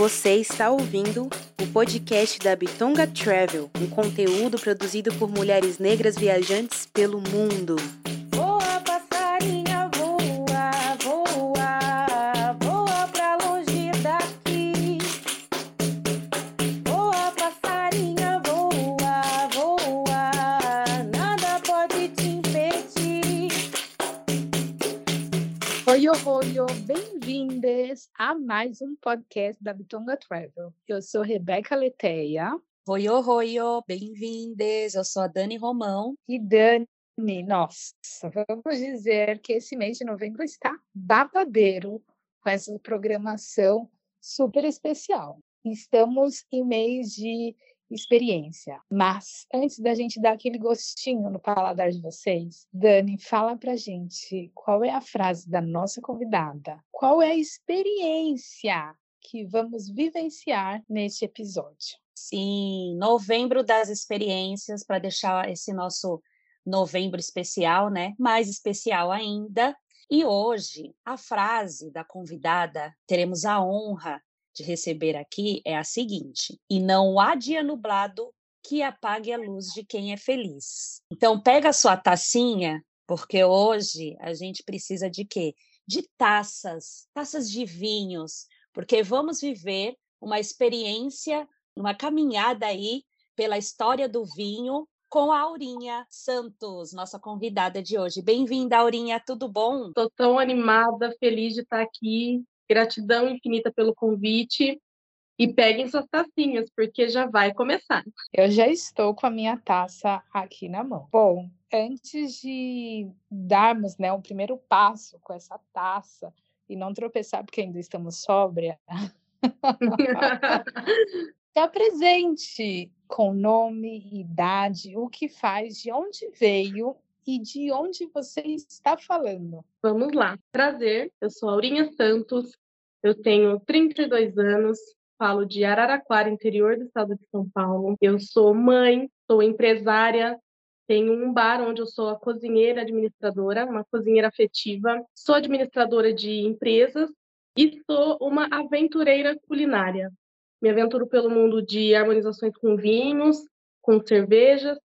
Você está ouvindo o podcast da Bitonga Travel, um conteúdo produzido por mulheres negras viajantes pelo mundo. Voa, passarinha, voa, voa, voa pra longe daqui. Voa, passarinha, voa, voa, nada pode te impedir. Oi, oi, oi, bem-vindas a mais um podcast da Bitonga Travel. Eu sou Rebeca Leteia Oi, oi, oi, bem-vindas. Eu sou a Dani Romão. e Dani. Nossa, vamos dizer que esse mês de novembro está babadeiro com essa programação super especial. Estamos em mês de experiência, mas antes da gente dar aquele gostinho no paladar de vocês, Dani, fala pra gente qual é a frase da nossa convidada, qual é a experiência que vamos vivenciar neste episódio. Sim, novembro das experiências, para deixar esse nosso novembro especial, né? Mais especial ainda. E hoje, a frase da convidada, teremos a honra de receber aqui, é a seguinte: E não há dia nublado que apague a luz de quem é feliz. Então, pega a sua tacinha, porque hoje a gente precisa de quê? De taças, taças de vinhos, porque vamos viver uma experiência, uma caminhada aí pela história do vinho com a Aurinha Santos, nossa convidada de hoje. Bem-vinda, Aurinha, tudo bom? Estou tão animada, feliz de estar aqui. Gratidão infinita pelo convite. E peguem suas tacinhas, porque já vai começar. Eu já estou com a minha taça aqui na mão. Bom, antes de darmos né, o primeiro passo com essa taça e não tropeçar porque ainda estamos sóbria, se apresente com nome, idade, o que faz, de onde veio e de onde você está falando. Vamos lá. Prazer, eu sou Aurinha Santos, eu tenho 32 anos, falo de Araraquara, interior do estado de São Paulo. Eu sou mãe, sou empresária, tenho um bar onde eu sou a cozinheira administradora, uma cozinheira afetiva, sou administradora de empresas e sou uma aventureira culinária. Me aventuro pelo mundo de harmonizações com vinhos, com cervejas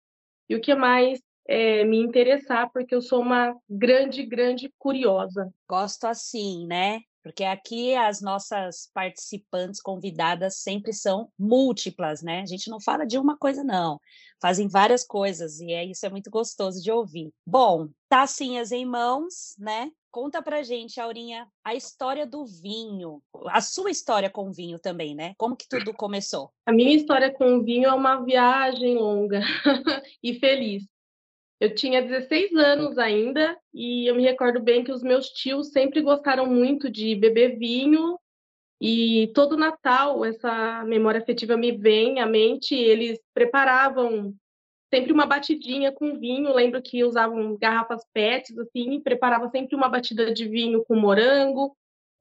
e o que mais é, me interessar, porque eu sou uma grande, grande curiosa. Gosto assim, né? Porque aqui as nossas participantes convidadas sempre são múltiplas, né? A gente não fala de uma coisa, não. Fazem várias coisas e é isso é muito gostoso de ouvir. Bom, tacinhas em mãos, né? Conta pra gente, Aurinha, a história do vinho, a sua história com o vinho também, né? Como que tudo começou? A minha história com o vinho é uma viagem longa e feliz. Eu tinha 16 anos ainda e eu me recordo bem que os meus tios sempre gostaram muito de beber vinho e todo Natal essa memória afetiva me vem à mente. Eles preparavam sempre uma batidinha com vinho. Lembro que usavam garrafas PETs assim, e preparava sempre uma batida de vinho com morango,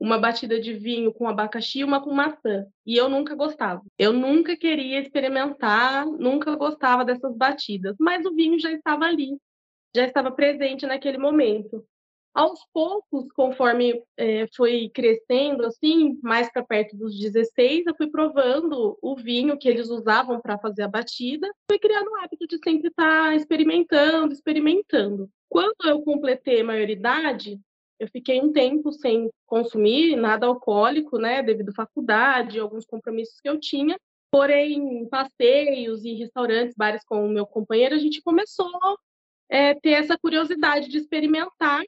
uma batida de vinho com abacaxi e uma com maçã. E eu nunca gostava. Eu nunca queria experimentar, nunca gostava dessas batidas, mas o vinho já estava ali, já estava presente naquele momento. Aos poucos, conforme eh, foi crescendo, assim, mais para perto dos 16, eu fui provando o vinho que eles usavam para fazer a batida, fui criando o hábito de sempre estar experimentando, experimentando. Quando eu completei a maioridade, eu fiquei um tempo sem consumir nada alcoólico, né, devido à faculdade, alguns compromissos que eu tinha. Porém, passeios e restaurantes, bares com o meu companheiro, a gente começou a é, ter essa curiosidade de experimentar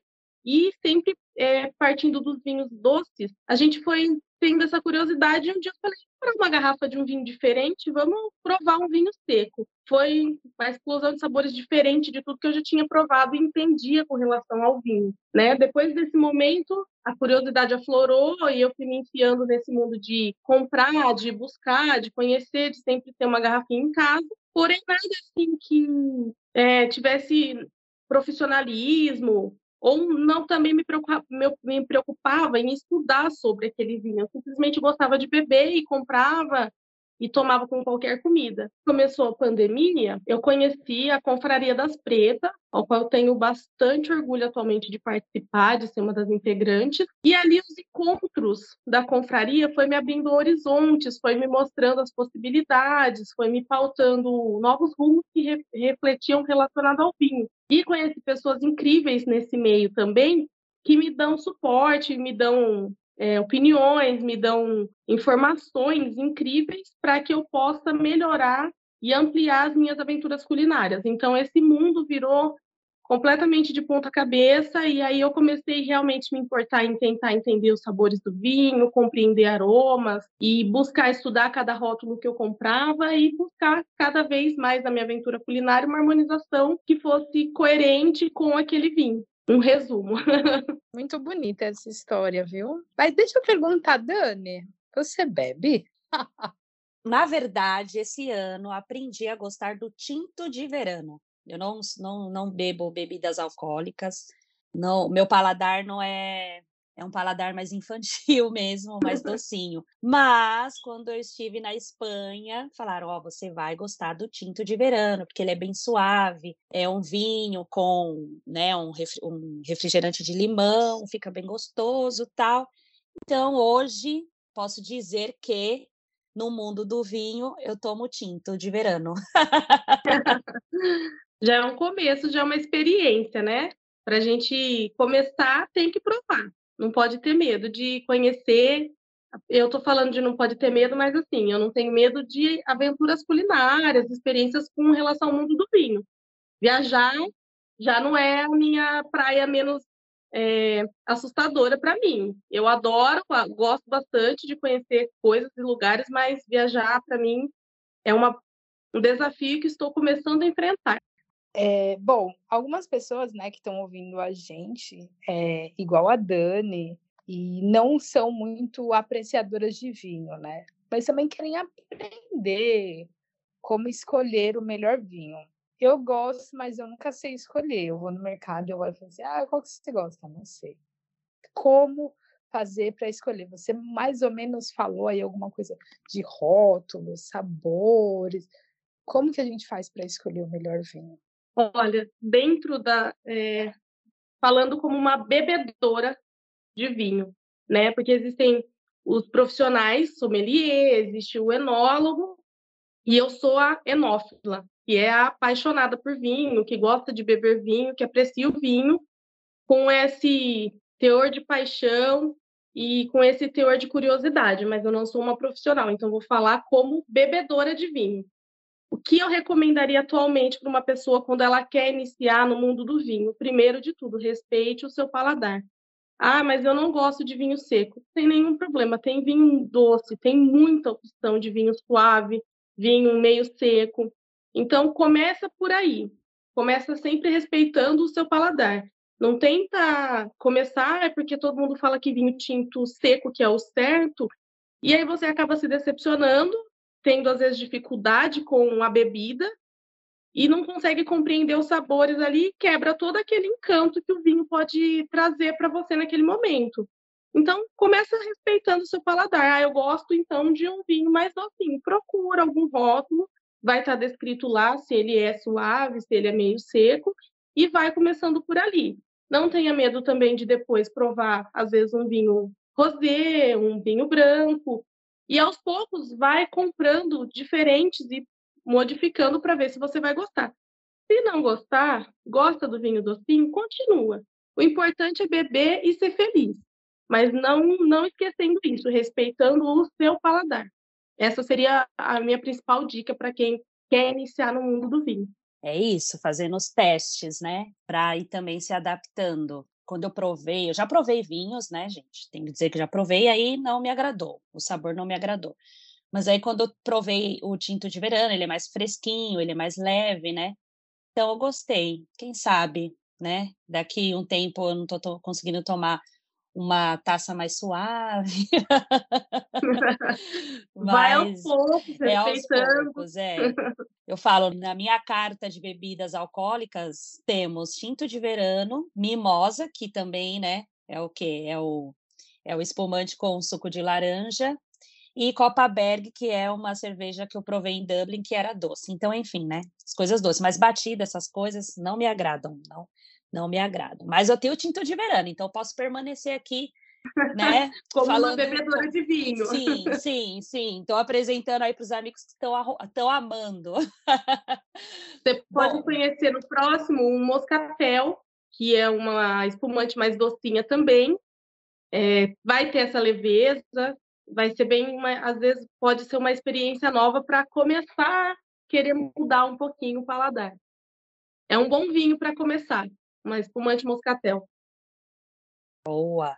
e sempre é, partindo dos vinhos doces, a gente foi tendo essa curiosidade. E um dia eu falei: para uma garrafa de um vinho diferente, vamos provar um vinho seco. Foi uma explosão de sabores diferente de tudo que eu já tinha provado e entendia com relação ao vinho. Né? Depois desse momento, a curiosidade aflorou e eu fui me enfiando nesse mundo de comprar, de buscar, de conhecer, de sempre ter uma garrafinha em casa. Porém, nada assim que é, tivesse profissionalismo ou não também me preocupava, me preocupava em estudar sobre aquele vinho. Eu simplesmente gostava de beber e comprava e tomava com qualquer comida. Começou a pandemia, eu conheci a Confraria das Pretas, ao qual tenho bastante orgulho atualmente de participar, de ser uma das integrantes. E ali os encontros da confraria foi me abrindo horizontes, foi me mostrando as possibilidades, foi me pautando novos rumos que re refletiam relacionado ao vinho. E conheci pessoas incríveis nesse meio também, que me dão suporte, me dão é, opiniões, me dão informações incríveis para que eu possa melhorar e ampliar as minhas aventuras culinárias. Então, esse mundo virou completamente de ponta cabeça e aí eu comecei realmente me importar em tentar entender os sabores do vinho, compreender aromas e buscar estudar cada rótulo que eu comprava e buscar cada vez mais na minha aventura culinária uma harmonização que fosse coerente com aquele vinho um resumo. Muito bonita essa história, viu? Mas deixa eu perguntar, Dani, você bebe? Na verdade, esse ano aprendi a gostar do tinto de verano. Eu não, não, não bebo bebidas alcoólicas. Não, meu paladar não é é um paladar mais infantil mesmo, mais docinho. Mas quando eu estive na Espanha, falaram: "Ó, oh, você vai gostar do tinto de verano, porque ele é bem suave, é um vinho com, né, um, um refrigerante de limão, fica bem gostoso, tal". Então, hoje posso dizer que no mundo do vinho eu tomo tinto de verano. já é um começo, já é uma experiência, né? Para a gente começar, tem que provar não pode ter medo de conhecer. Eu estou falando de não pode ter medo, mas assim, eu não tenho medo de aventuras culinárias, experiências com relação ao mundo do vinho. Viajar já não é a minha praia menos é, assustadora para mim. Eu adoro, gosto bastante de conhecer coisas e lugares, mas viajar para mim é uma, um desafio que estou começando a enfrentar. É, bom, algumas pessoas, né, que estão ouvindo a gente, é, igual a Dani, e não são muito apreciadoras de vinho, né? Mas também querem aprender como escolher o melhor vinho. Eu gosto, mas eu nunca sei escolher. Eu vou no mercado e eu vou e assim, ah, qual que você gosta? Não sei. Como fazer para escolher? Você mais ou menos falou aí alguma coisa de rótulos, sabores. Como que a gente faz para escolher o melhor vinho? Olha, dentro da. É, falando como uma bebedora de vinho, né? Porque existem os profissionais, sommelier, existe o enólogo, e eu sou a enófila, que é apaixonada por vinho, que gosta de beber vinho, que aprecia o vinho com esse teor de paixão e com esse teor de curiosidade, mas eu não sou uma profissional, então vou falar como bebedora de vinho. O que eu recomendaria atualmente para uma pessoa quando ela quer iniciar no mundo do vinho? Primeiro de tudo, respeite o seu paladar. Ah, mas eu não gosto de vinho seco. Tem nenhum problema, tem vinho doce, tem muita opção de vinho suave, vinho meio seco. Então começa por aí. Começa sempre respeitando o seu paladar. Não tenta começar é porque todo mundo fala que vinho tinto seco que é o certo, e aí você acaba se decepcionando tendo às vezes dificuldade com a bebida e não consegue compreender os sabores ali, quebra todo aquele encanto que o vinho pode trazer para você naquele momento. Então, começa respeitando o seu paladar. Ah, eu gosto então de um vinho mais docinho. Procura algum rótulo, vai estar descrito lá se ele é suave, se ele é meio seco, e vai começando por ali. Não tenha medo também de depois provar, às vezes, um vinho rosé, um vinho branco, e aos poucos vai comprando diferentes e modificando para ver se você vai gostar. Se não gostar, gosta do vinho docinho, continua. O importante é beber e ser feliz, mas não não esquecendo isso, respeitando o seu paladar. Essa seria a minha principal dica para quem quer iniciar no mundo do vinho. É isso, fazendo os testes, né? Para ir também se adaptando quando eu provei, eu já provei vinhos, né, gente? Tem que dizer que já provei, aí não me agradou, o sabor não me agradou. Mas aí quando eu provei o tinto de verano, ele é mais fresquinho, ele é mais leve, né? Então eu gostei. Quem sabe, né? Daqui um tempo eu não tô, tô conseguindo tomar uma taça mais suave. Vai aos poucos, é aos poucos, é. Eu falo, na minha carta de bebidas alcoólicas, temos tinto de verano, mimosa, que também, né, é o quê? É o, é o espumante com suco de laranja, e Copaberg, que é uma cerveja que eu provei em Dublin, que era doce. Então, enfim, né? As coisas doces, mas batida, essas coisas não me agradam, não, não me agradam. Mas eu tenho tinto de verano, então eu posso permanecer aqui, né? Como falando... uma bebedora de vinho. Sim, sim, sim. Estou apresentando aí para os amigos que estão amando. Você pode Bom. conhecer no próximo um moscatel, que é uma espumante mais docinha também. É, vai ter essa leveza, vai ser bem, uma- às vezes pode ser uma experiência nova para começar a querer mudar um pouquinho o paladar. É um bom vinho para começar, uma espumante moscatel. Boa.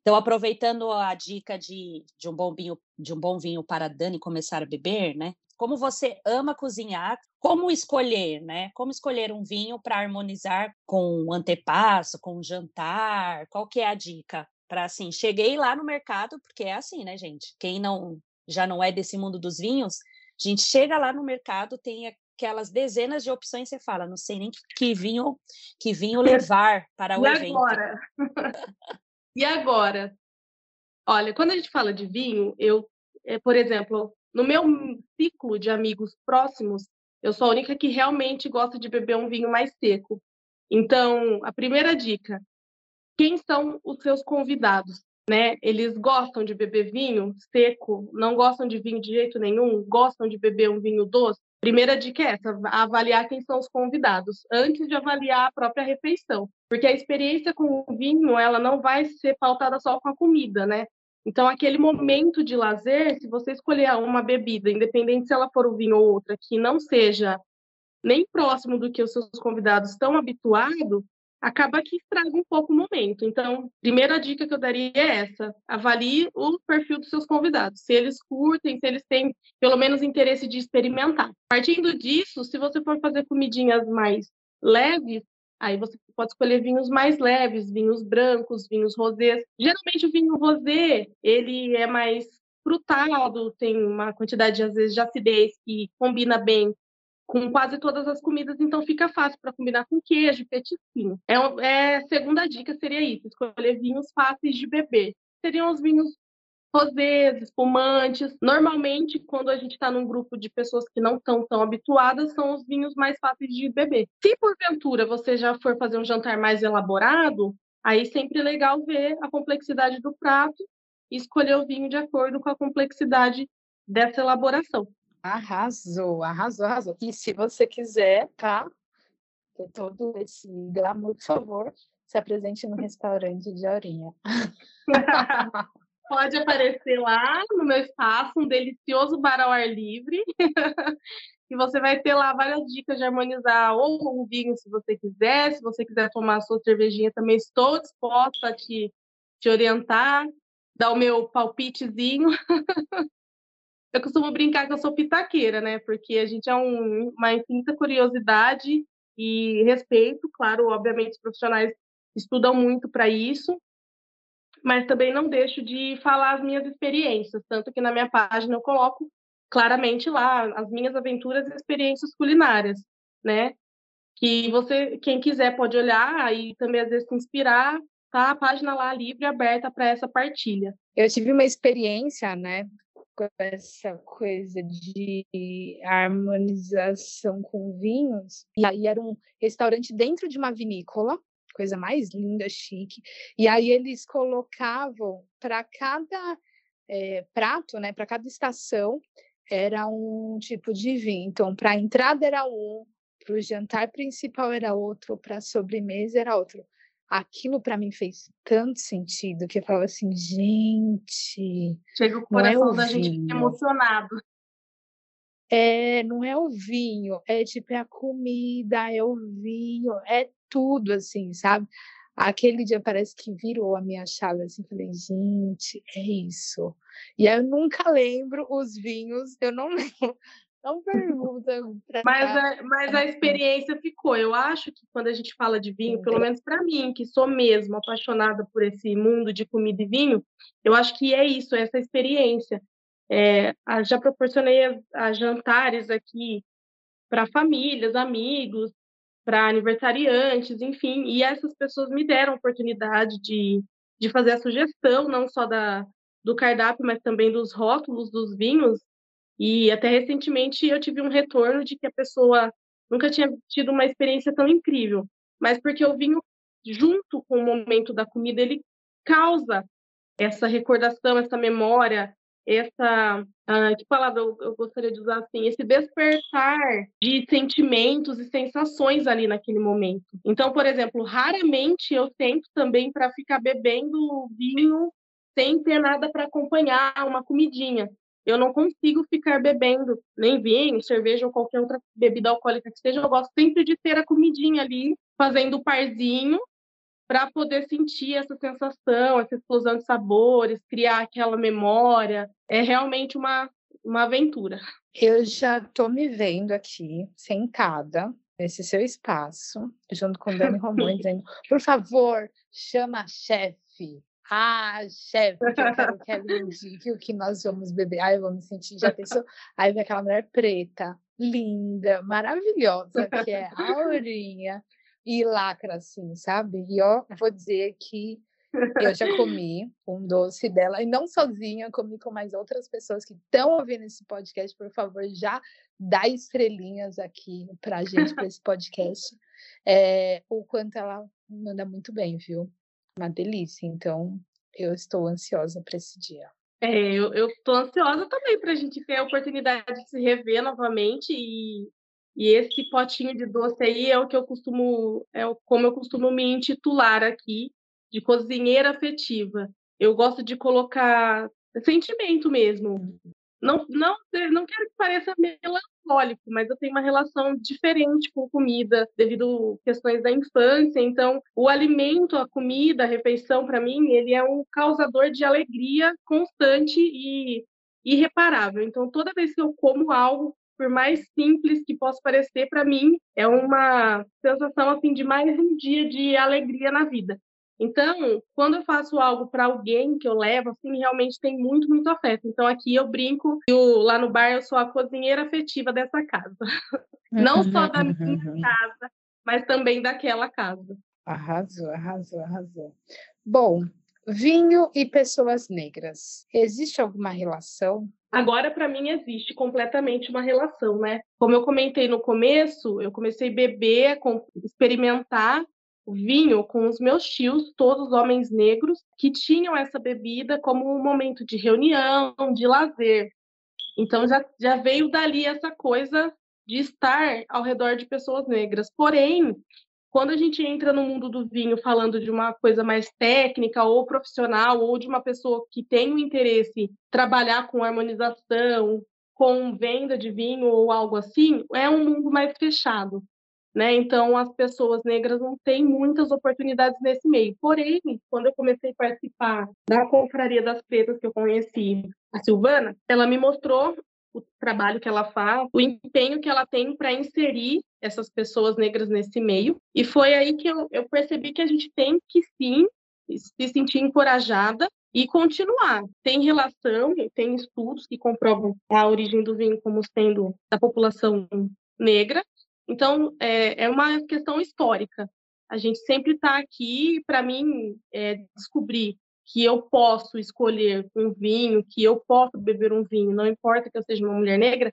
Então, aproveitando a dica de, de um bom vinho, de um bom vinho para Dani começar a beber, né? Como você ama cozinhar, como escolher, né? Como escolher um vinho para harmonizar com o antepasso, com o jantar? Qual que é a dica? Para assim, cheguei lá no mercado, porque é assim, né, gente? Quem não já não é desse mundo dos vinhos, a gente chega lá no mercado, tem aquelas dezenas de opções, você fala, não sei nem que, que vinho que vinho levar para o E evento. agora? E agora? Olha, quando a gente fala de vinho, eu, eh, por exemplo, no meu ciclo de amigos próximos, eu sou a única que realmente gosta de beber um vinho mais seco. Então, a primeira dica: quem são os seus convidados? Né? Eles gostam de beber vinho seco? Não gostam de vinho de jeito nenhum? Gostam de beber um vinho doce? Primeira dica é essa: avaliar quem são os convidados antes de avaliar a própria refeição, porque a experiência com o vinho ela não vai ser pautada só com a comida, né? Então, aquele momento de lazer, se você escolher uma bebida, independente se ela for o vinho ou outra, que não seja nem próximo do que os seus convidados estão habituados, acaba que estraga um pouco o momento. Então, primeira dica que eu daria é essa: avalie o perfil dos seus convidados, se eles curtem, se eles têm pelo menos interesse de experimentar. Partindo disso, se você for fazer comidinhas mais leves, aí você pode escolher vinhos mais leves, vinhos brancos, vinhos rosés. Geralmente o vinho rosé, ele é mais frutado, tem uma quantidade às vezes de acidez que combina bem com quase todas as comidas, então fica fácil para combinar com queijo, petisquinho. É, é, segunda dica seria isso, escolher vinhos fáceis de beber. Seriam os vinhos rosés, espumantes. Normalmente, quando a gente está num grupo de pessoas que não estão tão habituadas, são os vinhos mais fáceis de beber. Se porventura você já for fazer um jantar mais elaborado, aí sempre é legal ver a complexidade do prato e escolher o vinho de acordo com a complexidade dessa elaboração. Arrasou, arrasou, arrasou. E se você quiser, tá? Ter todo esse glamour, por favor, se apresente no restaurante de Aurinha. Pode aparecer lá no meu espaço, um delicioso bar ao ar livre. e você vai ter lá várias dicas de harmonizar ou um vinho, se você quiser. Se você quiser tomar a sua cervejinha, também estou disposta a te, te orientar, dar o meu palpitezinho. eu costumo brincar que eu sou pitaqueira, né? Porque a gente é um, uma infinita curiosidade e respeito. Claro, obviamente, os profissionais estudam muito para isso mas também não deixo de falar as minhas experiências, tanto que na minha página eu coloco claramente lá as minhas aventuras e experiências culinárias, né? Que você, quem quiser pode olhar e também às vezes se inspirar, tá? A página lá livre aberta para essa partilha. Eu tive uma experiência, né, com essa coisa de harmonização com vinhos. E aí era um restaurante dentro de uma vinícola, coisa mais linda, chique. E aí eles colocavam para cada eh, prato, né, para cada estação, era um tipo de vinho. Então, para a entrada era um, para o jantar principal era outro, para a sobremesa era outro. Aquilo para mim fez tanto sentido que eu falava assim, gente, Chega o é coração o da gente vinho. emocionado. é, não é o vinho, é tipo é a comida, é o vinho, é tudo assim, sabe? Aquele dia parece que virou a minha chave assim, falei, gente, é isso. E aí eu nunca lembro os vinhos, eu não lembro. Pergunta Mas a, mas a experiência ficou. Eu acho que quando a gente fala de vinho, pelo menos para mim, que sou mesmo apaixonada por esse mundo de comida e vinho, eu acho que é isso, é essa experiência. É, já proporcionei a, a jantares aqui para famílias, amigos, para aniversariantes, enfim, e essas pessoas me deram a oportunidade de, de fazer a sugestão, não só da, do cardápio, mas também dos rótulos dos vinhos. E até recentemente eu tive um retorno de que a pessoa nunca tinha tido uma experiência tão incrível, mas porque o vinho, junto com o momento da comida, ele causa essa recordação, essa memória, essa uh, que palavra eu, eu, gostaria de usar assim esse despertar de sentimentos e sensações ali naquele momento. Então por exemplo raramente eu tento também para ficar bebendo vinho sem ter nada para acompanhar uma comidinha eu não consigo ficar bebendo nem vinho cerveja ou qualquer outra bebida alcoólica que seja eu gosto sempre de ter a comidinha ali fazendo o parzinho para poder sentir essa sensação, essa explosão de sabores, criar aquela memória. É realmente uma, uma aventura. Eu já estou me vendo aqui, sentada, nesse seu espaço, junto com Dani Romão, dizendo: por favor, chama a chefe. Ah, chefe, que eu quero que ela indique o que nós vamos beber. Ai, eu vou me sentir, já pensou? Aí vem aquela mulher preta, linda, maravilhosa, que é a Aurinha e lacra, assim, sabe? E ó, vou dizer que eu já comi um doce dela, e não sozinha, comi com mais outras pessoas que estão ouvindo esse podcast. Por favor, já dá estrelinhas aqui pra gente, para esse podcast. É, o quanto ela manda muito bem, viu? Uma delícia. Então, eu estou ansiosa para esse dia. É, eu, estou ansiosa também para a gente ter a oportunidade de se rever novamente e e esse potinho de doce aí é o que eu costumo, é como eu costumo me intitular aqui, de cozinheira afetiva. Eu gosto de colocar sentimento mesmo. Não, não, não quero que pareça melancólico, mas eu tenho uma relação diferente com comida devido a questões da infância. Então, o alimento, a comida, a refeição, para mim, ele é um causador de alegria constante e irreparável. Então, toda vez que eu como algo por mais simples que possa parecer para mim, é uma sensação assim de mais um dia de alegria na vida. Então, quando eu faço algo para alguém que eu levo, assim, realmente tem muito, muito afeto. Então, aqui eu brinco, eu, lá no bar eu sou a cozinheira afetiva dessa casa. Não só da minha casa, mas também daquela casa. Arrasou, arrasou, arrasou. Bom, vinho e pessoas negras. Existe alguma relação? Agora, para mim, existe completamente uma relação, né? Como eu comentei no começo, eu comecei a beber, experimentar vinho com os meus tios, todos homens negros, que tinham essa bebida como um momento de reunião, de lazer. Então já, já veio dali essa coisa de estar ao redor de pessoas negras. Porém, quando a gente entra no mundo do vinho falando de uma coisa mais técnica ou profissional, ou de uma pessoa que tem o interesse trabalhar com harmonização, com venda de vinho ou algo assim, é um mundo mais fechado. Né? Então, as pessoas negras não têm muitas oportunidades nesse meio. Porém, quando eu comecei a participar da Confraria das Pretas, que eu conheci a Silvana, ela me mostrou o trabalho que ela faz, o empenho que ela tem para inserir essas pessoas negras nesse meio. E foi aí que eu, eu percebi que a gente tem que sim se sentir encorajada e continuar. Tem relação, tem estudos que comprovam a origem do vinho como sendo da população negra. Então, é, é uma questão histórica. A gente sempre está aqui, para mim, é, descobrir que eu posso escolher um vinho, que eu posso beber um vinho, não importa que eu seja uma mulher negra,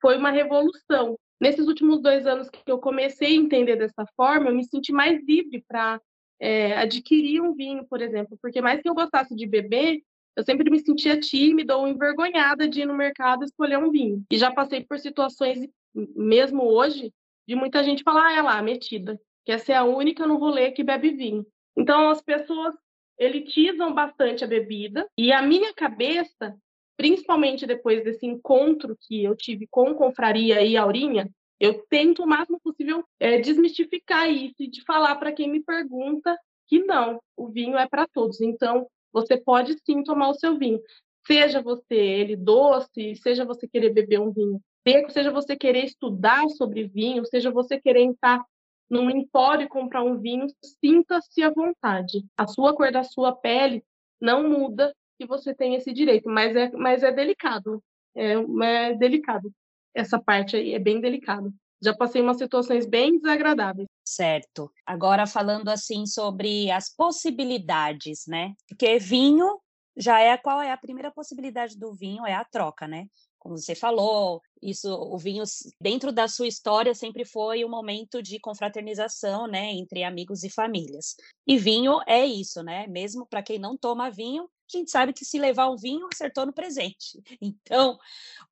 foi uma revolução. Nesses últimos dois anos que eu comecei a entender dessa forma, eu me senti mais livre para é, adquirir um vinho, por exemplo, porque mais que eu gostasse de beber, eu sempre me sentia tímida ou envergonhada de ir no mercado escolher um vinho. E já passei por situações, mesmo hoje, de muita gente falar, ah, é lá, metida, que essa é a única no rolê que bebe vinho. Então, as pessoas elitizam bastante a bebida e a minha cabeça, principalmente depois desse encontro que eu tive com Confraria e Aurinha, eu tento o máximo possível é, desmistificar isso e de falar para quem me pergunta que não, o vinho é para todos. Então, você pode sim tomar o seu vinho. Seja você ele doce, seja você querer beber um vinho seco, seja você querer estudar sobre vinho, seja você querer entrar num empório comprar um vinho, sinta-se à vontade. A sua cor da sua pele não muda e você tem esse direito, mas é, mas é delicado. É, é delicado. Essa parte aí é bem delicado. Já passei umas situações bem desagradáveis. Certo. Agora falando assim sobre as possibilidades, né? Porque vinho já é qual é a primeira possibilidade do vinho, é a troca, né? Como você falou, isso, o vinho, dentro da sua história, sempre foi um momento de confraternização, né, entre amigos e famílias. E vinho é isso, né? Mesmo para quem não toma vinho, a gente sabe que se levar um vinho, acertou no presente. Então,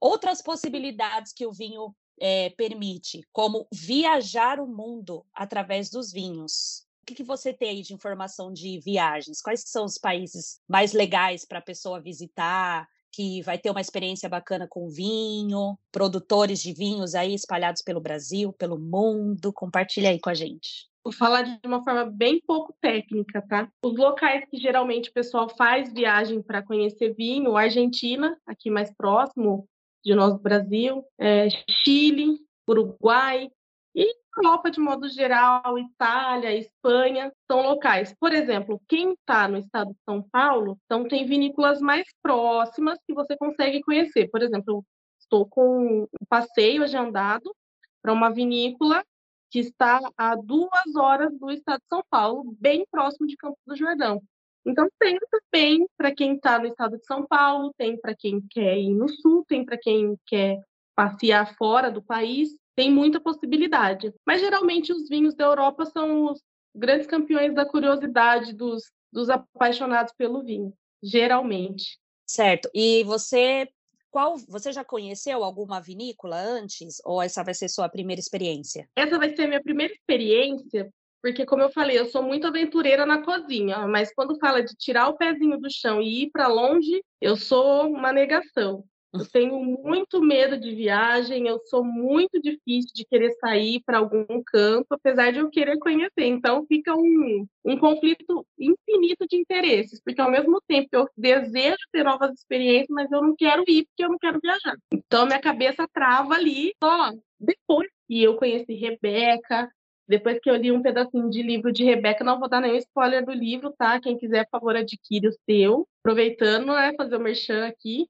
outras possibilidades que o vinho é, permite, como viajar o mundo através dos vinhos. O que, que você tem aí de informação de viagens? Quais são os países mais legais para a pessoa visitar? Que vai ter uma experiência bacana com vinho, produtores de vinhos aí espalhados pelo Brasil, pelo mundo. Compartilha aí com a gente. Vou falar de uma forma bem pouco técnica, tá? Os locais que geralmente o pessoal faz viagem para conhecer vinho, Argentina, aqui mais próximo de nós do Brasil, é Chile, Uruguai, e Europa, de modo geral, Itália, Espanha, são locais. Por exemplo, quem está no estado de São Paulo, então tem vinícolas mais próximas que você consegue conhecer. Por exemplo, estou com um passeio agendado para uma vinícola que está a duas horas do estado de São Paulo, bem próximo de Campos do Jordão. Então, tem também para quem está no estado de São Paulo, tem para quem quer ir no sul, tem para quem quer passear fora do país tem muita possibilidade. Mas geralmente os vinhos da Europa são os grandes campeões da curiosidade dos, dos apaixonados pelo vinho, geralmente. Certo. E você qual você já conheceu alguma vinícola antes ou essa vai ser sua primeira experiência? Essa vai ser a minha primeira experiência, porque como eu falei, eu sou muito aventureira na cozinha, mas quando fala de tirar o pezinho do chão e ir para longe, eu sou uma negação. Eu tenho muito medo de viagem, eu sou muito difícil de querer sair para algum canto, apesar de eu querer conhecer. Então fica um, um conflito infinito de interesses, porque ao mesmo tempo eu desejo ter novas experiências, mas eu não quero ir porque eu não quero viajar. Então minha cabeça trava ali só depois que eu conheci Rebeca, depois que eu li um pedacinho de livro de Rebeca, não vou dar nenhum spoiler do livro, tá? Quem quiser, por favor, adquire o seu. Aproveitando, né, fazer o merchan aqui.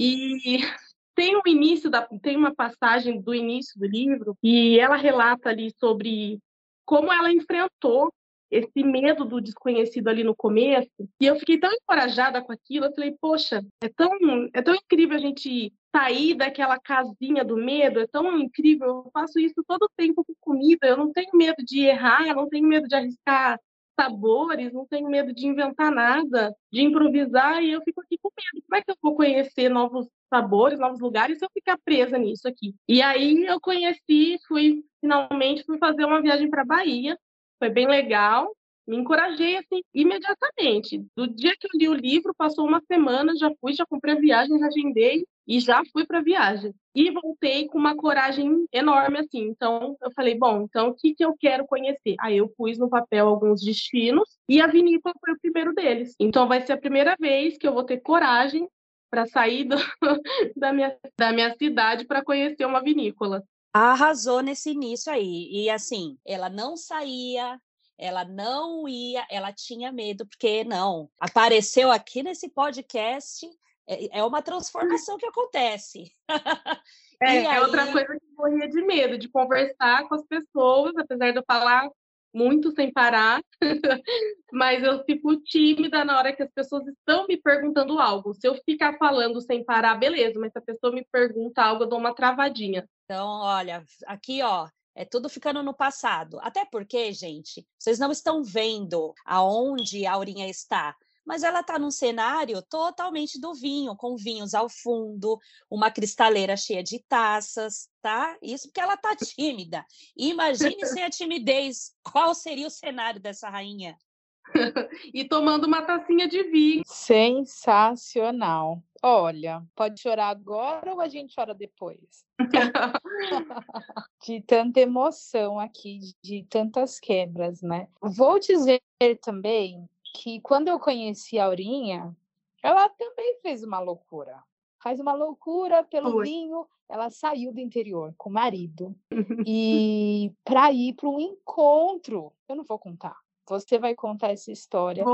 E tem um início da, tem uma passagem do início do livro e ela relata ali sobre como ela enfrentou esse medo do desconhecido ali no começo, e eu fiquei tão encorajada com aquilo, eu falei, poxa, é tão, é tão incrível a gente sair daquela casinha do medo, é tão incrível, eu faço isso todo o tempo com comida, eu não tenho medo de errar, não tenho medo de arriscar sabores, não tenho medo de inventar nada, de improvisar, e eu fico aqui com medo. Como é que eu vou conhecer novos sabores, novos lugares, se eu ficar presa nisso aqui? E aí eu conheci, fui, finalmente, fui fazer uma viagem para Bahia, foi bem legal, me encorajei assim imediatamente. Do dia que eu li o livro, passou uma semana, já fui, já comprei a viagem, já agendei e já fui para a viagem. E voltei com uma coragem enorme assim. Então eu falei, bom, então o que que eu quero conhecer? Aí eu pus no papel alguns destinos e a vinícola foi o primeiro deles. Então vai ser a primeira vez que eu vou ter coragem para sair do, da, minha, da minha cidade para conhecer uma vinícola arrasou nesse início aí. E assim, ela não saía ela não ia, ela tinha medo, porque não, apareceu aqui nesse podcast, é, é uma transformação que acontece. É, é aí... outra coisa que eu morria de medo, de conversar com as pessoas, apesar de eu falar muito sem parar, mas eu fico tímida na hora que as pessoas estão me perguntando algo. Se eu ficar falando sem parar, beleza, mas se a pessoa me pergunta algo, eu dou uma travadinha. Então, olha, aqui, ó, é tudo ficando no passado. Até porque, gente, vocês não estão vendo aonde a Aurinha está, mas ela está num cenário totalmente do vinho, com vinhos ao fundo, uma cristaleira cheia de taças, tá? Isso porque ela está tímida. Imagine sem a timidez, qual seria o cenário dessa rainha? e tomando uma tacinha de vinho. Sensacional. Olha, pode chorar agora ou a gente chora depois? de tanta emoção aqui, de tantas quebras, né? Vou dizer também que quando eu conheci a Aurinha, ela também fez uma loucura. Faz uma loucura pelo Oi. vinho. Ela saiu do interior com o marido e para ir para um encontro. Eu não vou contar você vai contar essa história.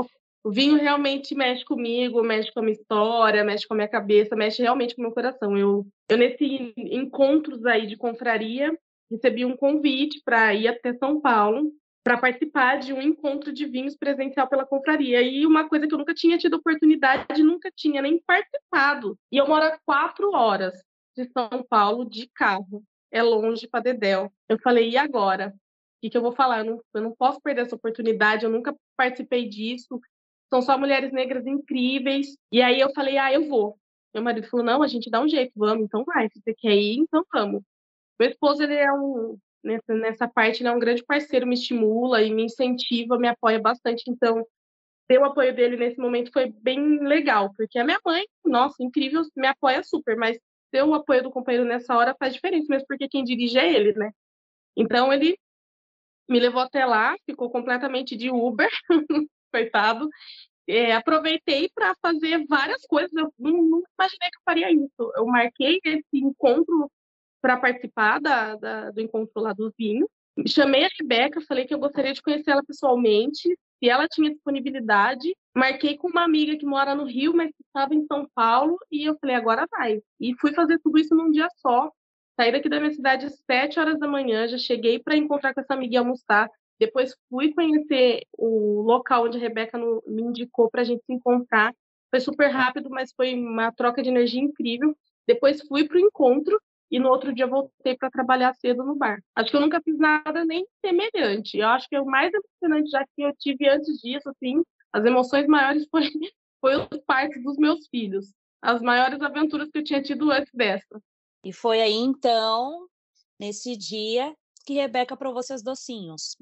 O vinho realmente mexe comigo, mexe com a minha história, mexe com a minha cabeça, mexe realmente com o meu coração. Eu, eu nesse encontros aí de confraria, recebi um convite para ir até São Paulo para participar de um encontro de vinhos presencial pela confraria. E uma coisa que eu nunca tinha tido oportunidade, nunca tinha nem participado. E eu moro a quatro horas de São Paulo de carro. É longe para Dedéu. Eu falei, e agora? O que, eu vou falar? Eu não, eu não posso perder essa oportunidade, eu nunca participei disso. São só mulheres negras incríveis. E aí eu falei, ah, eu vou. Meu marido falou, não, a gente dá um jeito, vamos, então vai. Se você quer ir, então vamos. Meu esposo, ele é um, nessa, nessa parte, ele é um grande parceiro, me estimula e me incentiva, me apoia bastante. Então, ter o apoio dele nesse momento foi bem legal, porque a minha mãe, nossa, incrível, me apoia super, mas ter o apoio do companheiro nessa hora faz diferença, mesmo porque quem dirige é ele, né? Então, ele me levou até lá, ficou completamente de Uber, coitado. É, aproveitei para fazer várias coisas, eu não imaginei que eu faria isso. Eu marquei esse encontro para participar da, da, do encontro lá do vinho. Chamei a Rebeca, falei que eu gostaria de conhecer ela pessoalmente, se ela tinha disponibilidade. Marquei com uma amiga que mora no Rio, mas que estava em São Paulo, e eu falei, agora vai. E fui fazer tudo isso num dia só. Saí daqui da minha cidade às 7 horas da manhã, já cheguei para encontrar com essa amiga e almoçar. Depois fui conhecer o local onde a Rebeca me indicou para a gente se encontrar. Foi super rápido, mas foi uma troca de energia incrível. Depois fui para o encontro e no outro dia voltei para trabalhar cedo no bar. Acho que eu nunca fiz nada nem semelhante. Eu acho que o mais emocionante já que eu tive antes disso, assim, as emoções maiores foi, foi os partos dos meus filhos. As maiores aventuras que eu tinha tido antes dessa. E foi aí, então, nesse dia, que Rebeca provou seus docinhos.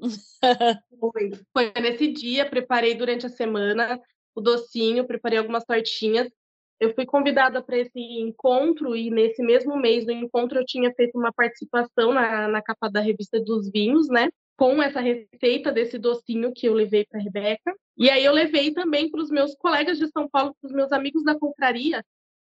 foi. Foi nesse dia, preparei durante a semana o docinho, preparei algumas tortinhas eu fui convidada para esse encontro e nesse mesmo mês do encontro eu tinha feito uma participação na, na capa da revista dos vinhos, né? Com essa receita desse docinho que eu levei para Rebeca. E aí eu levei também para os meus colegas de São Paulo, para os meus amigos da confraria,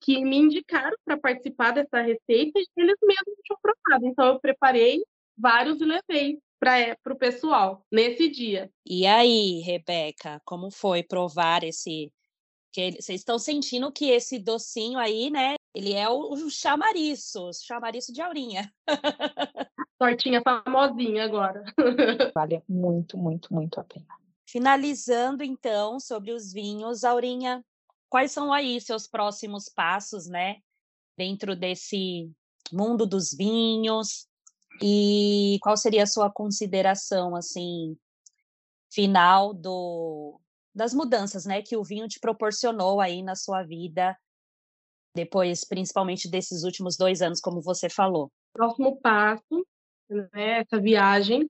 que me indicaram para participar dessa receita e eles mesmos tinham provado. Então eu preparei vários e levei para o pessoal nesse dia. E aí, Rebeca, como foi provar esse que vocês estão sentindo que esse docinho aí, né? Ele é o, o chamariço, o chamariço de Aurinha. Tortinha famosinha agora. vale muito, muito, muito a pena. Finalizando, então, sobre os vinhos, Aurinha, quais são aí seus próximos passos, né? Dentro desse mundo dos vinhos e qual seria a sua consideração, assim, final do, das mudanças, né, que o vinho te proporcionou aí na sua vida, depois, principalmente desses últimos dois anos, como você falou. Próximo passo, né, essa viagem,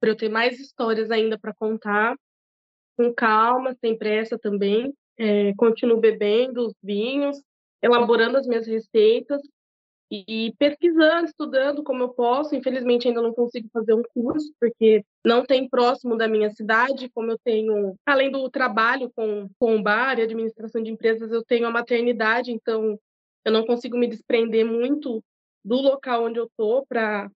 para eu ter mais histórias ainda para contar, com calma, sem pressa também. É, continuo bebendo os vinhos, elaborando as minhas receitas e pesquisando, estudando como eu posso. Infelizmente, ainda não consigo fazer um curso, porque não tem próximo da minha cidade, como eu tenho, além do trabalho com, com bar e administração de empresas, eu tenho a maternidade, então eu não consigo me desprender muito do local onde eu estou para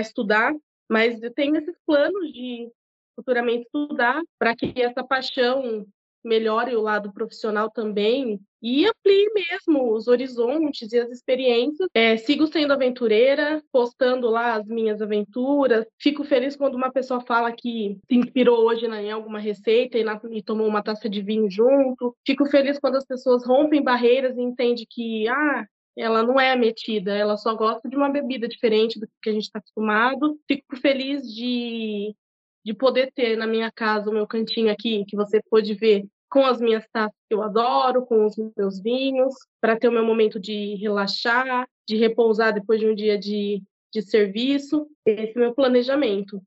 estudar, mas eu tenho esses planos de futuramente estudar para que essa paixão melhore o lado profissional também e amplie mesmo os horizontes e as experiências. É, sigo sendo aventureira, postando lá as minhas aventuras. Fico feliz quando uma pessoa fala que se inspirou hoje em alguma receita e, na, e tomou uma taça de vinho junto. Fico feliz quando as pessoas rompem barreiras e entendem que, ah, ela não é metida, ela só gosta de uma bebida diferente do que a gente está acostumado. Fico feliz de de poder ter na minha casa o meu cantinho aqui, que você pode ver com as minhas taças que eu adoro, com os meus vinhos, para ter o meu momento de relaxar, de repousar depois de um dia de, de serviço. Esse é o meu planejamento.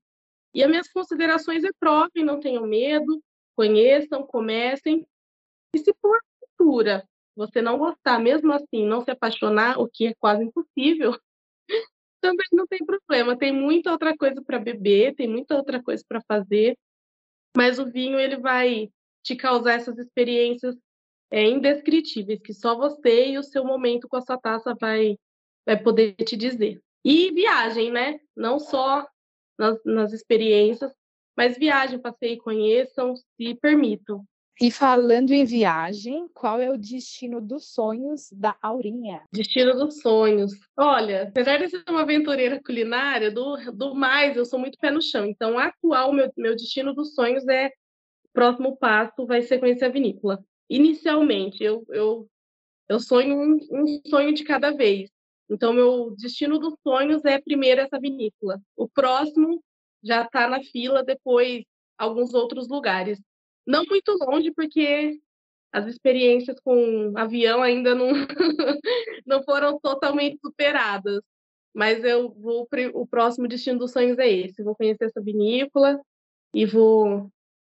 E as minhas considerações é provem, não tenham medo, conheçam, comecem. E se por cultura você não gostar, mesmo assim, não se apaixonar, o que é quase impossível, também não tem problema. Tem muita outra coisa para beber, tem muita outra coisa para fazer, mas o vinho ele vai te causar essas experiências é, indescritíveis que só você e o seu momento com a sua taça vai, vai poder te dizer. E viagem, né? Não só nas, nas experiências, mas viagem, passeio, conheçam, se permitam. E falando em viagem, qual é o destino dos sonhos da Aurinha? Destino dos sonhos. Olha, apesar de ser uma aventureira culinária, do, do mais, eu sou muito pé no chão. Então, atual, meu, meu destino dos sonhos é. Próximo passo vai ser conhecer a vinícola. Inicialmente, eu, eu, eu sonho um, um sonho de cada vez. Então, meu destino dos sonhos é primeiro essa vinícola. O próximo já está na fila, depois alguns outros lugares. Não muito longe, porque as experiências com avião ainda não, não foram totalmente superadas. Mas eu vou o próximo destino dos sonhos é esse. Vou conhecer essa vinícola e vou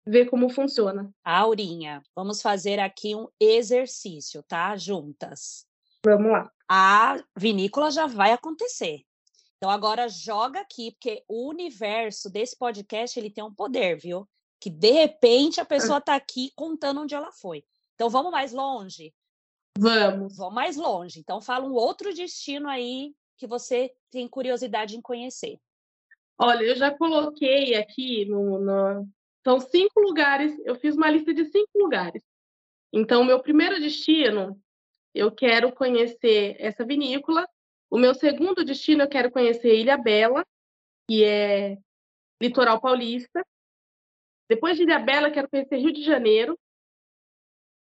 ver como funciona. Aurinha, vamos fazer aqui um exercício, tá? Juntas. Vamos lá. A vinícola já vai acontecer. Então agora joga aqui, porque o universo desse podcast ele tem um poder, viu? Que de repente a pessoa está aqui contando onde ela foi. Então vamos mais longe? Vamos. Vamos mais longe. Então fala um outro destino aí que você tem curiosidade em conhecer. Olha, eu já coloquei aqui no, no... São cinco lugares, eu fiz uma lista de cinco lugares. Então, meu primeiro destino, eu quero conhecer essa vinícola. O meu segundo destino, eu quero conhecer Ilha Bela, que é litoral paulista. Depois de Ilhabela, quero conhecer Rio de Janeiro.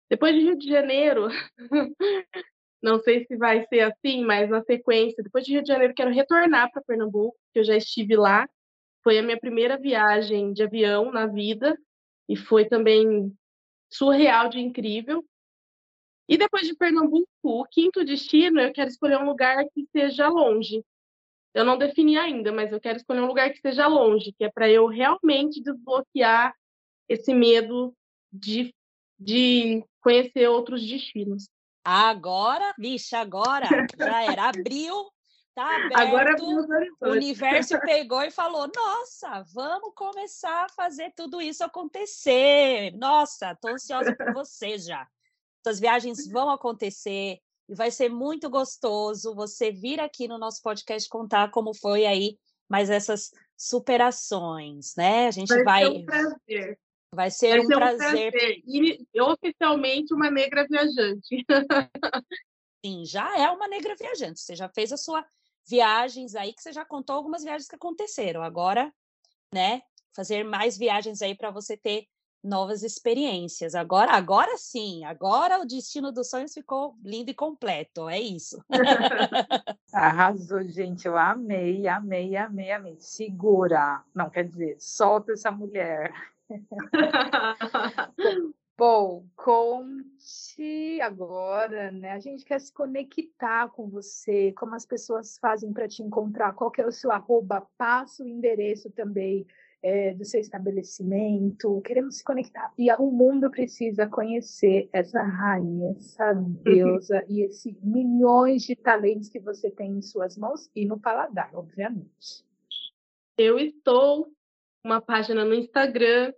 Depois de Rio de Janeiro, não sei se vai ser assim, mas na sequência, depois de Rio de Janeiro, quero retornar para Pernambuco, que eu já estive lá. Foi a minha primeira viagem de avião na vida e foi também surreal de incrível. E depois de Pernambuco, o quinto destino, eu quero escolher um lugar que seja longe. Eu não defini ainda, mas eu quero escolher um lugar que esteja longe, que é para eu realmente desbloquear esse medo de, de conhecer outros destinos. Agora, bicha, agora já era. Abriu, tá aberto. Agora o universo pegou e falou: Nossa, vamos começar a fazer tudo isso acontecer. Nossa, tô ansiosa por você já. Suas viagens vão acontecer. E vai ser muito gostoso você vir aqui no nosso podcast contar como foi aí mais essas superações, né? A gente vai. Vai ser um prazer. Vai ser, vai um, ser prazer. um prazer. E oficialmente uma negra viajante. Sim, já é uma negra viajante. Você já fez a sua viagens aí, que você já contou algumas viagens que aconteceram. Agora, né? Fazer mais viagens aí para você ter novas experiências. Agora, agora sim, agora o destino dos sonhos ficou lindo e completo, é isso. Arrasou, gente, eu amei, amei, amei, amei. Segura, não quer dizer, solta essa mulher. Bom, conte agora, né? A gente quer se conectar com você, como as pessoas fazem para te encontrar, qual que é o seu arroba, passa o endereço também é, do seu estabelecimento, queremos se conectar. E o mundo precisa conhecer essa rainha, essa deusa e esses milhões de talentos que você tem em suas mãos e no paladar, obviamente. Eu estou uma página no Instagram,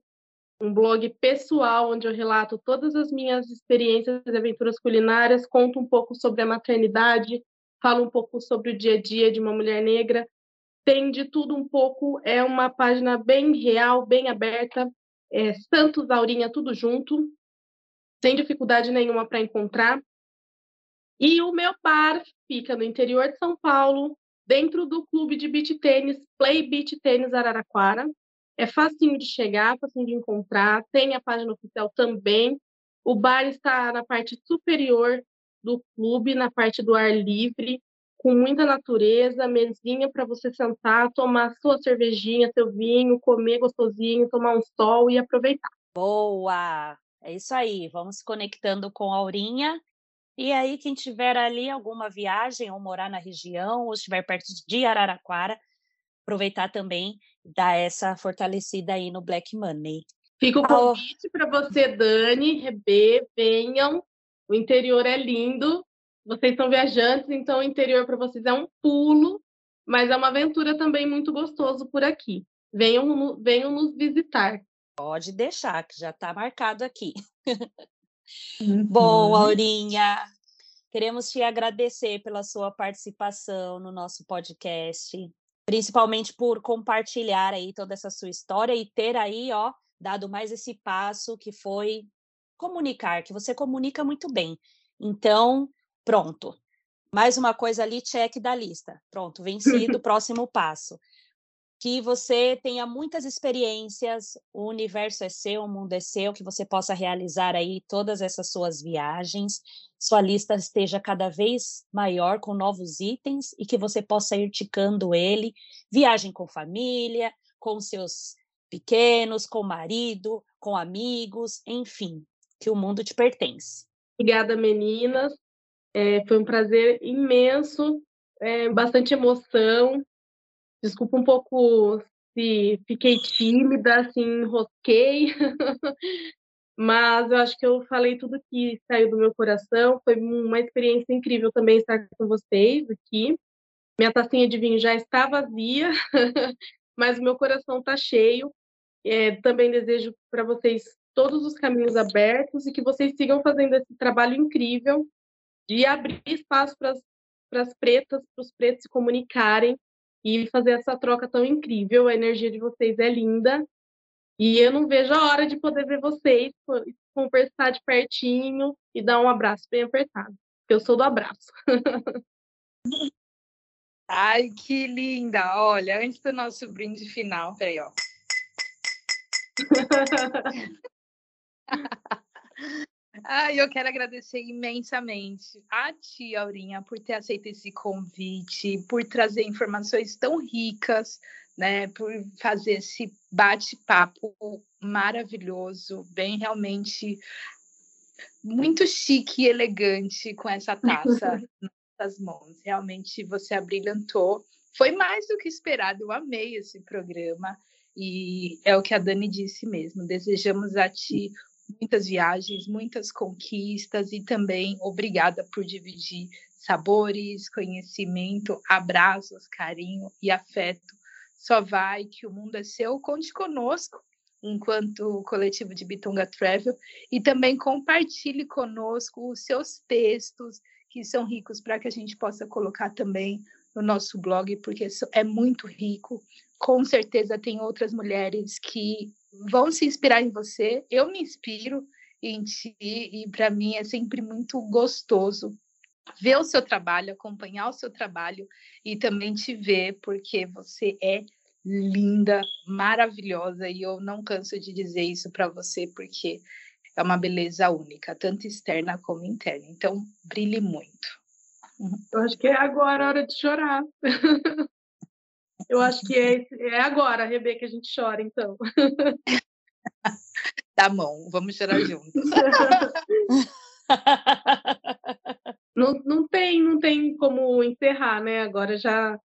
um blog pessoal onde eu relato todas as minhas experiências e aventuras culinárias, conto um pouco sobre a maternidade, falo um pouco sobre o dia a dia de uma mulher negra tem de tudo um pouco, é uma página bem real, bem aberta, é, Santos, Aurinha, tudo junto, sem dificuldade nenhuma para encontrar. E o meu bar fica no interior de São Paulo, dentro do clube de beach tênis, Play Beach Tênis Araraquara. É facinho de chegar, facinho de encontrar, tem a página oficial também. O bar está na parte superior do clube, na parte do ar livre com muita natureza, mesinha para você sentar, tomar sua cervejinha, seu vinho, comer gostosinho, tomar um sol e aproveitar. Boa! É isso aí, vamos se conectando com a Aurinha. E aí, quem tiver ali alguma viagem ou morar na região, ou estiver perto de Araraquara, aproveitar também dar essa fortalecida aí no Black Money. Fica o convite para você, Dani, Rebê, venham. O interior é lindo, vocês são viajantes, então o interior para vocês é um pulo, mas é uma aventura também muito gostoso por aqui. Venham, venham nos visitar. Pode deixar, que já está marcado aqui. Uhum. Bom, Aurinha, queremos te agradecer pela sua participação no nosso podcast, principalmente por compartilhar aí toda essa sua história e ter aí, ó, dado mais esse passo que foi comunicar, que você comunica muito bem. Então, pronto. Mais uma coisa ali, check da lista. Pronto, vencido, próximo passo. Que você tenha muitas experiências, o universo é seu, o mundo é seu, que você possa realizar aí todas essas suas viagens, sua lista esteja cada vez maior com novos itens e que você possa ir ticando ele, viagem com família, com seus pequenos, com marido, com amigos, enfim, que o mundo te pertence. Obrigada, meninas. É, foi um prazer imenso, é, bastante emoção. Desculpa um pouco se fiquei tímida, se enrosquei, mas eu acho que eu falei tudo que saiu do meu coração. Foi uma experiência incrível também estar com vocês aqui. Minha tacinha de vinho já está vazia, mas o meu coração está cheio. É, também desejo para vocês todos os caminhos abertos e que vocês sigam fazendo esse trabalho incrível de abrir espaço para as pretas, para os pretos se comunicarem e fazer essa troca tão incrível. A energia de vocês é linda e eu não vejo a hora de poder ver vocês, conversar de pertinho e dar um abraço bem apertado. Eu sou do abraço. Ai, que linda! Olha, antes do nosso brinde final, peraí, ó. Ai, eu quero agradecer imensamente a ti, Aurinha, por ter aceito esse convite, por trazer informações tão ricas, né, por fazer esse bate-papo maravilhoso, bem realmente muito chique e elegante com essa taça nas mãos. Realmente você abrilhantou. Foi mais do que esperado. Eu amei esse programa. E é o que a Dani disse mesmo. Desejamos a ti muitas viagens, muitas conquistas e também obrigada por dividir sabores, conhecimento, abraços, carinho e afeto. Só vai que o mundo é seu, conte conosco enquanto coletivo de Bitonga Travel e também compartilhe conosco os seus textos que são ricos para que a gente possa colocar também no nosso blog, porque é muito rico com certeza tem outras mulheres que vão se inspirar em você. Eu me inspiro em ti e para mim é sempre muito gostoso ver o seu trabalho, acompanhar o seu trabalho e também te ver, porque você é linda, maravilhosa e eu não canso de dizer isso para você porque é uma beleza única, tanto externa como interna. Então, brilhe muito. Eu acho que é agora a hora de chorar. Eu acho que é, é agora, Rebeca, que a gente chora, então. Tá bom, vamos chorar juntos. Não, não tem, não tem como encerrar, né? Agora já,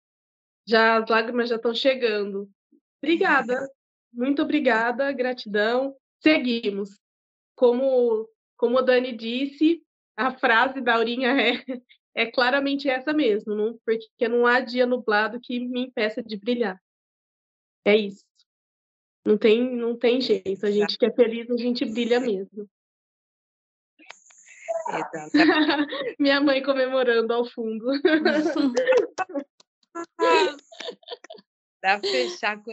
já as lágrimas já estão chegando. Obrigada, muito obrigada, gratidão. Seguimos. Como, como a Dani disse, a frase da Aurinha é é claramente essa mesmo, não, porque não há dia nublado que me impeça de brilhar. É isso. Não tem, não tem jeito. A gente que é feliz, a gente brilha mesmo. Minha mãe comemorando ao fundo. Para fechar com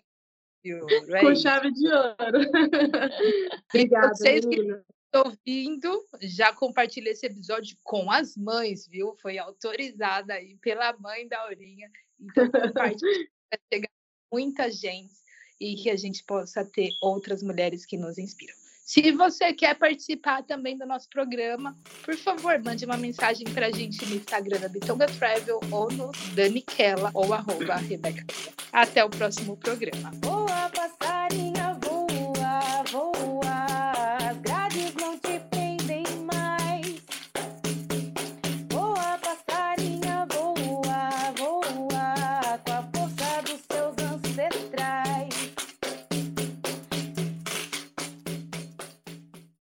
de ouro. É com isso. chave de ouro. Obrigada, vocês menina. Ouvindo, já compartilha esse episódio com as mães, viu? Foi autorizada aí pela mãe da Aurinha. Então, compartilha para chegar muita gente e que a gente possa ter outras mulheres que nos inspiram. Se você quer participar também do nosso programa, por favor, mande uma mensagem para a gente no Instagram da Bitonga Travel ou no Daniquela ou arroba Rebeca. Até o próximo programa. Voa, passarinha,